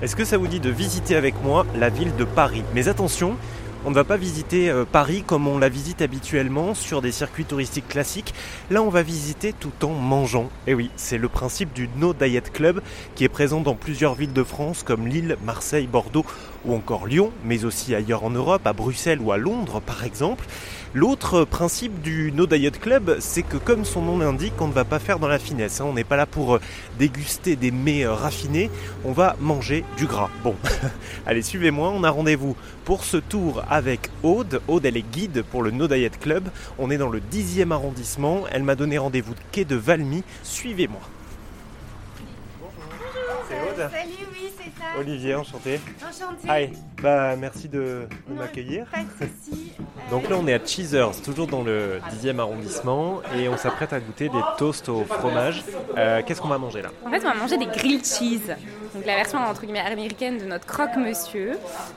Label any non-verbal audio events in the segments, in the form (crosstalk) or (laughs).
Est-ce que ça vous dit de visiter avec moi la ville de Paris? Mais attention, on ne va pas visiter euh, Paris comme on la visite habituellement sur des circuits touristiques classiques. Là, on va visiter tout en mangeant. Et oui, c'est le principe du No Diet Club qui est présent dans plusieurs villes de France comme Lille, Marseille, Bordeaux ou encore Lyon, mais aussi ailleurs en Europe, à Bruxelles ou à Londres par exemple. L'autre principe du No Diet Club, c'est que comme son nom l'indique, on ne va pas faire dans la finesse. Hein. On n'est pas là pour euh, déguster des mets euh, raffinés, on va manger du gras. Bon, (laughs) allez, suivez-moi, on a rendez-vous pour ce tour avec Aude. Aude, elle est guide pour le No Diet Club. On est dans le 10e arrondissement. Elle m'a donné rendez-vous de quai de Valmy. Suivez-moi. C'est Aude Salut, oui, c'est ça. Olivier, enchanté. Enchanté. Hi. Bah, merci de, de Non, m'accueillir. Pas de soucis. (laughs) Euh, Donc là, on est à Cheezers, toujours dans le 10e arrondissement, et on s'apprête à goûter des toasts au fromage. Euh, Qu'est-ce qu'on va manger là? En fait, on va manger des grilled cheese. Donc la version entre guillemets américaine de notre croque-monsieur.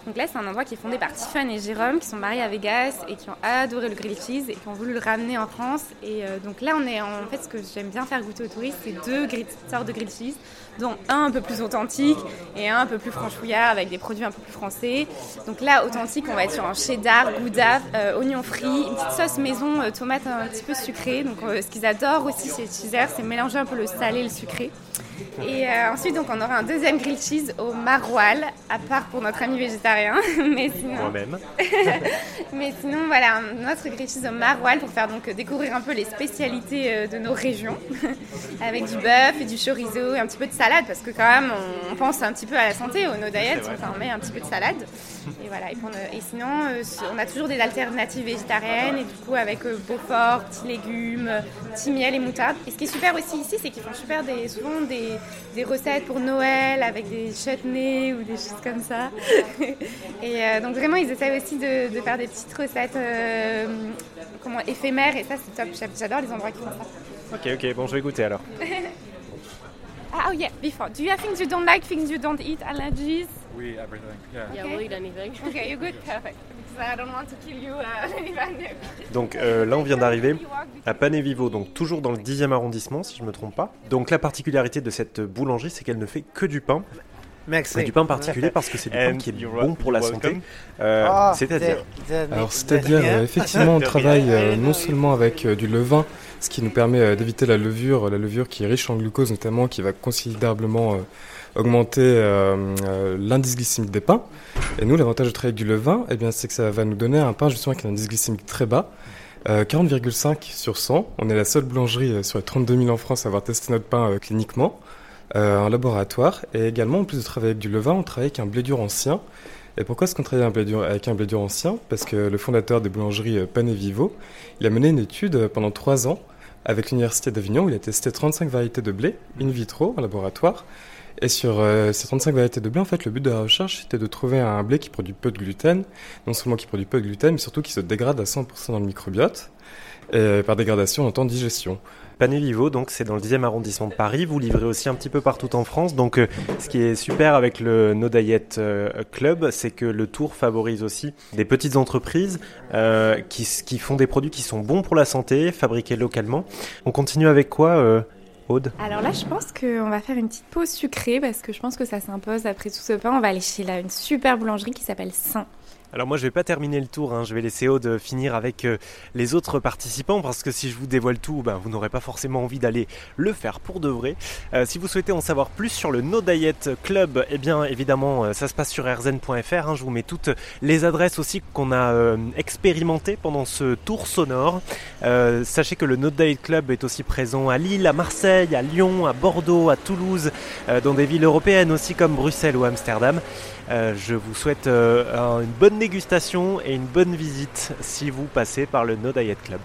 Donc là, c'est un endroit qui est fondé par Tiffany et Jérôme, qui sont mariés à Vegas et qui ont adoré le grilled cheese et qui ont voulu le ramener en France. Et euh, donc là, on est en fait ce que j'aime bien faire goûter aux touristes, c'est deux sortes de grilled cheese, dont un un peu plus authentique et un un peu plus franchouillard avec des produits un peu plus français. Donc là, authentique, on va être sur un cheddar, gouda, euh, oignon frit, une petite sauce maison, euh, tomate un petit peu sucrée. Donc euh, ce qu'ils adorent aussi chez Cheezer, c'est mélanger un peu le salé et le sucré. Et ensuite, donc, on aura un deuxième grilled cheese au maroilles, à part pour notre ami végétarien. (laughs) Mais sinon, Moi-même. (laughs) mais sinon, voilà, un autre grilled cheese au maroilles pour faire donc découvrir un peu les spécialités euh, de nos régions, (laughs) avec du bœuf et du chorizo et un petit peu de salade, parce que quand même, on pense un petit peu à la santé, au no diet, on met un petit peu de salade. Et voilà, et, pour ne- et sinon, euh, on a toujours des alternatives végétariennes, et du coup, avec euh, Beaufort, petits légumes, euh, petit miel et moutarde. Et ce qui est super aussi ici, c'est qu'ils font super des, souvent des, des recettes pour Noël, avec des chutneys ou des choses comme ça. (laughs) et euh, donc vraiment, ils essaient aussi de, de faire des petites recettes euh, comment, éphémères, et ça, c'est top. J'a- J'adore les endroits qui font ça. Ok, ok, bon, je vais goûter alors. (laughs) Ah, oh yeah, before. Do you have things you don't like, things you don't eat, allergies? We everything. Yeah. Yeah, Okay. we'll eat anything. Okay, you're good, (laughs) perfect. Because I don't want to kill you, uh. (laughs) Donc euh, là, on vient d'arriver à Pané Vivo, donc toujours dans le 10e arrondissement, si je me trompe pas. Donc la particularité de cette boulangerie, c'est qu'elle ne fait que du pain. Merci. Mais du pain particulier parce que c'est du pain qui est bon pour la santé. Euh, Ah, C'est-à-dire Alors, c'est-à-dire, euh, effectivement, on (laughs) travaille euh, non seulement avec euh, du levain, ce qui nous permet euh, d'éviter la levure, la levure qui est riche en glucose notamment, qui va considérablement euh, augmenter euh, euh, l'indice glycémique des pains. Et nous, l'avantage de travailler avec du levain, eh bien, c'est que ça va nous donner un pain justement avec un indice glycémique très bas. euh, 40,5 sur 100. On est la seule boulangerie euh, sur les 32 000 en France à avoir testé notre pain cliniquement en laboratoire. Et également, en plus de travailler avec du levain, on travaille avec un blé dur ancien. Et pourquoi est-ce qu'on travaille avec un blé dur ancien? Parce que le fondateur des boulangeries euh, Pané Vivo, il a mené une étude pendant trois ans avec l'Université d'Avignon où il a testé 35 variétés de blé in vitro en laboratoire. Et sur euh, ces 35 variétés de blé, en fait, le but de la recherche, c'était de trouver un blé qui produit peu de gluten, non seulement qui produit peu de gluten, mais surtout qui se dégrade à 100% dans le microbiote. Et par dégradation, on entend digestion. Pané Vivo, donc c'est dans le 10e arrondissement de Paris. Vous livrez aussi un petit peu partout en France. Donc euh, ce qui est super avec le No euh, Club, c'est que le tour favorise aussi des petites entreprises euh, qui, font des produits qui sont bons pour la santé, fabriqués localement. On continue avec quoi, euh, Alors là, je pense qu'on va faire une petite pause sucrée parce que je pense que ça s'impose après tout ce pain. On va aller chez là, une super boulangerie qui s'appelle Saint. Alors moi je vais pas terminer le tour, hein. je vais laisser Aude finir avec euh, les autres participants parce que si je vous dévoile tout, ben, vous n'aurez pas forcément envie d'aller le faire pour de vrai. Euh, si vous souhaitez en savoir plus sur le No Diet Club, eh bien évidemment euh, ça se passe sur rzn.fr, hein. je vous mets toutes les adresses aussi qu'on a euh, expérimentées pendant ce tour sonore. Sachez que le No Diet Club est aussi présent à Lille, à Marseille, à Lyon, à Bordeaux, à Toulouse, dans des villes européennes aussi comme Bruxelles ou Amsterdam. Je vous souhaite un- une bonne dégustation et une bonne visite si vous passez par le No Diet Club.